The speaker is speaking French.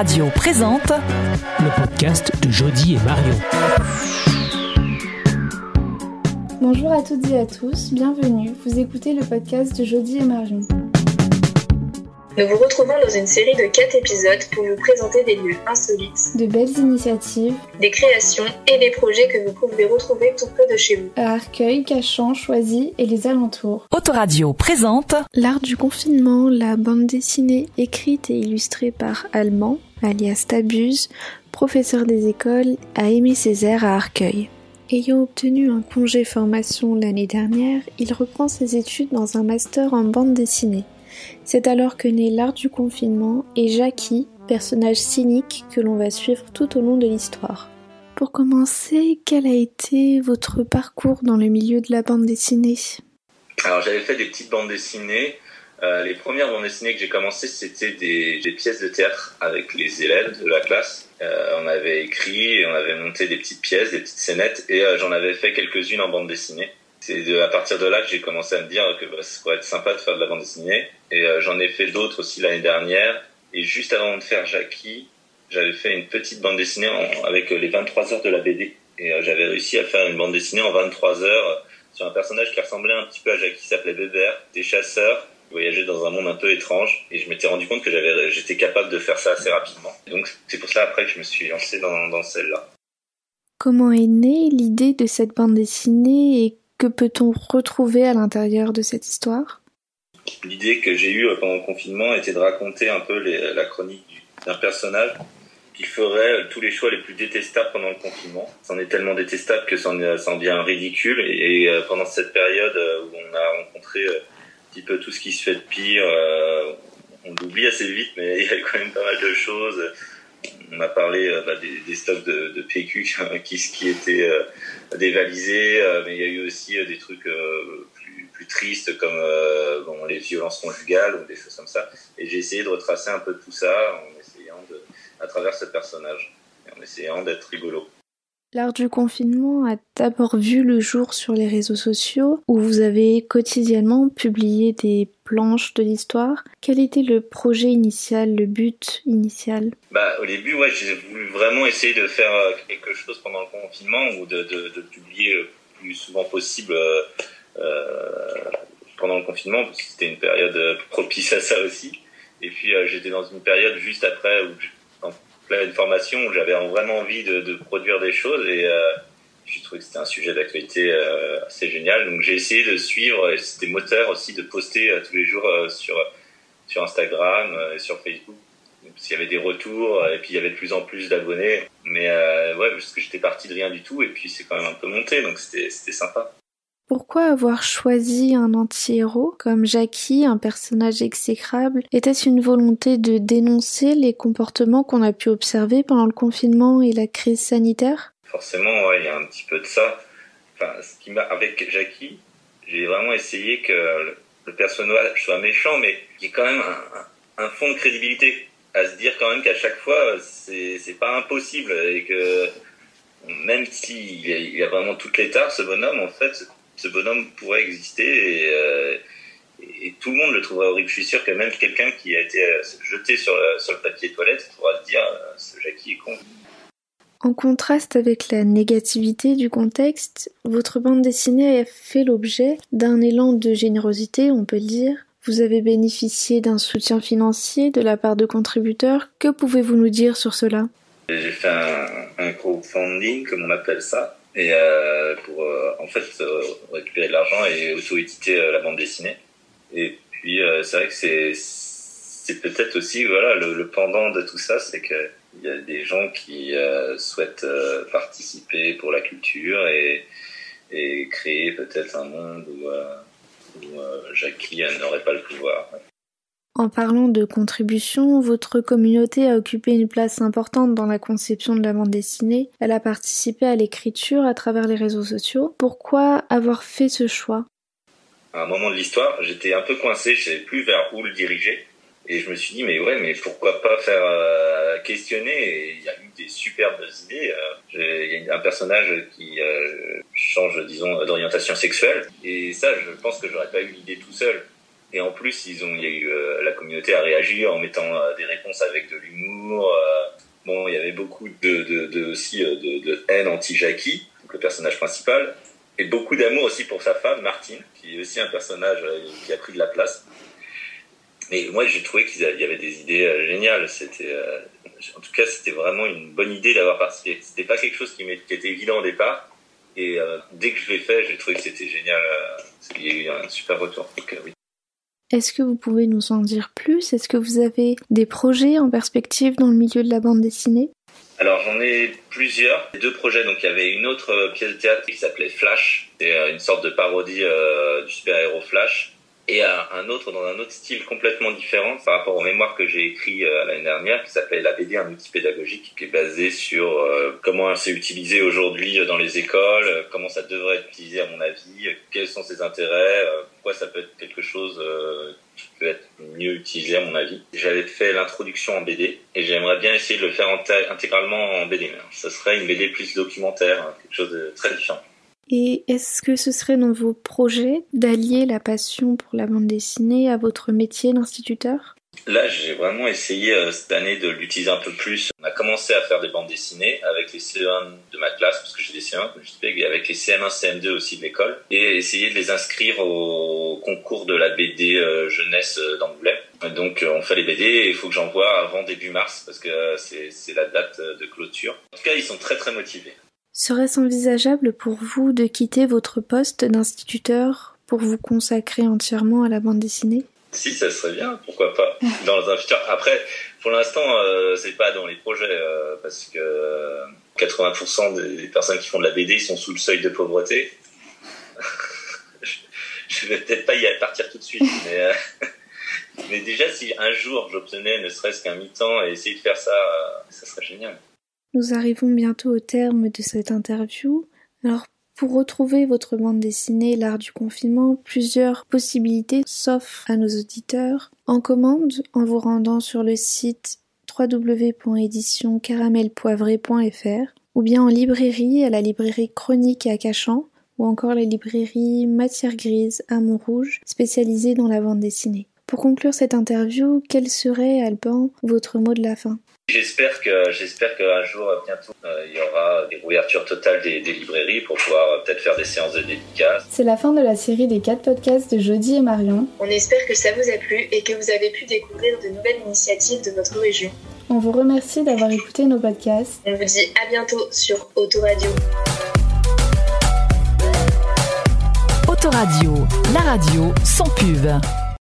Autoradio présente le podcast de Jody et Marion. Bonjour à toutes et à tous, bienvenue. Vous écoutez le podcast de Jody et Marion. Nous vous retrouvons dans une série de 4 épisodes pour vous présenter des lieux insolites, De belles initiatives des créations et des projets que vous pouvez retrouver tout près de chez vous. à Arcueil, Cachan, Choisy et les alentours. Autoradio présente L'art du confinement, la bande dessinée écrite et illustrée par Allemand, alias Tabuse, professeur des écoles, a Aimé Césaire à Arcueil. Ayant obtenu un congé formation l'année dernière, il reprend ses études dans un master en bande dessinée. C'est alors que naît l'art du confinement et Jackie, personnage cynique que l'on va suivre tout au long de l'histoire. Pour commencer, quel a été votre parcours dans le milieu de la bande dessinée? Alors j'avais fait des petites bandes dessinées. Euh, les premières bandes dessinées que j'ai commencé, c'était des, des pièces de théâtre avec les élèves de la classe. Euh, on avait écrit, et on avait monté des petites pièces, des petites scénettes, et euh, j'en avais fait quelques-unes en bande dessinée. C'est de- à partir de là que j'ai commencé à me dire que bah, ça pourrait être sympa de faire de la bande dessinée. Et euh, j'en ai fait d'autres aussi l'année dernière. Et juste avant de faire Jackie, j'avais fait une petite bande dessinée en- avec euh, les 23 heures de la BD. Et euh, j'avais réussi à faire une bande dessinée en 23 heures sur un personnage qui ressemblait un petit peu à Jackie, qui s'appelait Bébert, des chasseurs, voyageaient dans un monde un peu étrange. Et je m'étais rendu compte que j'avais, j'étais capable de faire ça assez rapidement. Donc c'est pour ça après que je me suis lancé dans celle-là. Comment est née l'idée de cette bande dessinée et que peut-on retrouver à l'intérieur de cette histoire? L'idée que j'ai eue pendant le confinement était de raconter un peu la chronique du- d'un personnage qui ferait euh, tous les choix les plus détestables pendant le confinement. C'en est tellement détestable que ça en devient ridicule. Et, euh, pendant cette période euh, où on a rencontré un petit peu tout ce qui se fait de pire, on l'oublie assez vite, mais il y a quand même pas mal de choses. On a parlé bah, des, stocks de, PQ qui, étaient dévalisés, mais il y a eu aussi des trucs plus, tristes comme euh, bon, les violences conjugales ou des choses comme ça. Et j'ai essayé de retracer un peu tout ça en essayant de, à travers ce personnage, et en essayant d'être rigolo. L'art du confinement a d'abord vu le jour sur les réseaux sociaux où vous avez quotidiennement publié des planches de l'histoire. Quel était le projet initial, le but initial? Bah, au début, ouais, j'ai voulu vraiment essayer de faire euh, quelque chose pendant le confinement ou de, de, de publier le plus souvent possible euh, euh, pendant le confinement, parce que c'était une période euh, propice à ça aussi. Et puis, euh, j'étais dans une période juste après, où en pleine formation, où j'avais vraiment envie de, produire des choses et euh, j'ai trouvé que c'était un sujet d'actualité euh, assez génial. Donc, j'ai essayé de suivre, et c'était moteur aussi de poster euh, tous les jours euh, sur, Instagram euh, et sur Facebook parce qu'il y avait des retours et puis il y avait de plus en plus d'abonnés. Mais euh, ouais, parce que j'étais parti de rien du tout et puis c'est quand même un peu monté, donc c'était sympa. Pourquoi avoir choisi un anti-héros comme Jackie, un personnage exécrable? Était-ce une volonté de dénoncer les comportements qu'on a pu observer pendant le confinement et la crise sanitaire? Forcément, il y a un petit peu de ça. Enfin, avec Jackie, j'ai vraiment essayé que le, personnage soit méchant, mais qu'il y ait quand même un, fond de crédibilité à se dire quand même qu'à chaque fois c'est pas impossible et que même s'il a, a vraiment toutes les tares, ce bonhomme en fait, ce bonhomme pourrait exister et, euh, et tout le monde le trouverait horrible. Je suis sûr que même quelqu'un qui a été euh, jeté sur le, sur le papier toilette pourra se dire euh, ce Jackie est con. En contraste avec la négativité du contexte, votre bande dessinée a fait l'objet d'un élan de générosité, on peut le dire. Vous avez bénéficié d'un soutien financier de la part de contributeurs. Que pouvez-vous nous dire sur cela? J'ai fait un, un crowdfunding, comme on appelle ça, et euh, pour euh, en fait euh, récupérer de l'argent et auto-éditer euh, la bande dessinée. Et puis euh, c'est vrai que c'est c'est peut-être aussi voilà le, le pendant de tout ça, c'est que il y a des gens qui euh, souhaitent participer pour la culture et, et créer peut-être un monde où, où Jackie n'aurait pas le pouvoir. En parlant de contribution, votre communauté a occupé une place importante dans la conception de la bande dessinée. Elle a participé à l'écriture à travers les réseaux sociaux. Pourquoi avoir fait ce choix? À un moment de l'histoire, j'étais un peu coincé, je savais plus vers où le diriger. Et je me suis dit, mais ouais, mais pourquoi pas faire euh, questionner? Il y a eu des superbes idées. euh. Il y a un personnage qui euh, change, disons, d'orientation sexuelle. Et ça, je pense que j'aurais pas eu l'idée tout seul. Et en plus, ils ont, il y a eu, la communauté a réagi en mettant des réponses avec de l'humour. bon, il y avait beaucoup de, de, de aussi de, de haine anti-Jackie, le personnage principal, et beaucoup d'amour aussi pour sa femme, Martine, qui est aussi un personnage qui a pris de la place. Mais moi, j'ai trouvé qu'il y avait des idées euh, géniales. C'était, euh, en tout cas, c'était vraiment une bonne idée d'avoir participé. C'était pas quelque chose qui, qui était évident au départ. Et euh, dès que je l'ai fait, j'ai trouvé que c'était génial. Il y a eu un super retour. Est-ce que vous pouvez nous en dire plus? Est-ce que vous avez des projets en perspective dans le milieu de la bande dessinée? Alors j'en ai plusieurs. Deux projets, donc il y avait une autre pièce de théâtre qui s'appelait Flash. C'est une sorte de parodie du super-héros Flash et un autre dans un autre style complètement différent par rapport aux mémoires que j'ai écrit euh, l'année dernière qui s'appelle la BD un outil pédagogique qui est basé sur euh, comment c'est utilisé aujourd'hui dans les écoles, euh, comment ça devrait être utilisé à mon avis, quels sont ses intérêts, pourquoi ça peut être quelque chose qui peut être mieux utilisé à mon avis. J'avais fait l'introduction en BD et j'aimerais bien essayer de le faire intégralement en BD. Ce serait une BD plus documentaire, hein, quelque chose de très différent. Et est-ce que ce serait dans vos projets d'allier la passion pour la bande dessinée à votre métier d'instituteur? Là, j'ai vraiment essayé euh, cette année de l'utiliser un peu plus. On a commencé à faire des bandes dessinées avec les CE1 de ma classe, parce que j'ai des CE1, comme je disais, et avec les CM1, CM2 aussi de l'école, et essayer de les inscrire au concours de la BD euh, jeunesse euh, d'Angoulême. Donc, on fait les BD et il faut que j'envoie avant début mars, parce que c'est la date de clôture. En tout cas, ils sont très très motivés. Serait-ce envisageable pour vous de quitter votre poste d'instituteur pour vous consacrer entièrement à la bande dessinée? Si, ça serait bien, pourquoi pas. Dans un futur. Après, pour l'instant, euh, c'est pas dans les projets euh, parce que 80% des personnes qui font de la BD sont sous le seuil de pauvreté. je vais peut-être pas y partir tout de suite, mais, euh, mais déjà, si un jour j'obtenais ne serait-ce qu'un mi-temps et essayer de faire ça, ça serait génial. Nous arrivons bientôt au terme de cette interview. Alors, pour retrouver votre bande dessinée L'art du confinement, plusieurs possibilités s'offrent à nos auditeurs. En commande, en vous rendant sur le site www.éditioncaramelpoivré.fr ou bien en librairie à la librairie Chronique à Cachan ou encore la librairie Matière Grise à Montrouge spécialisée dans la bande dessinée. Pour conclure cette interview, quel serait, Alban, votre mot de la fin? J'espère que j'espère qu'un jour bientôt euh, il y aura des ouvertures totales des, librairies pour pouvoir euh, peut-être faire des séances de dédicaces. C'est la fin de la série des quatre podcasts de Jody et Marion. On espère que ça vous a plu et que vous avez pu découvrir de nouvelles initiatives de votre région. On vous remercie d'avoir écouté nos podcasts. On vous dit à bientôt sur Autoradio. Autoradio, la radio sans pub.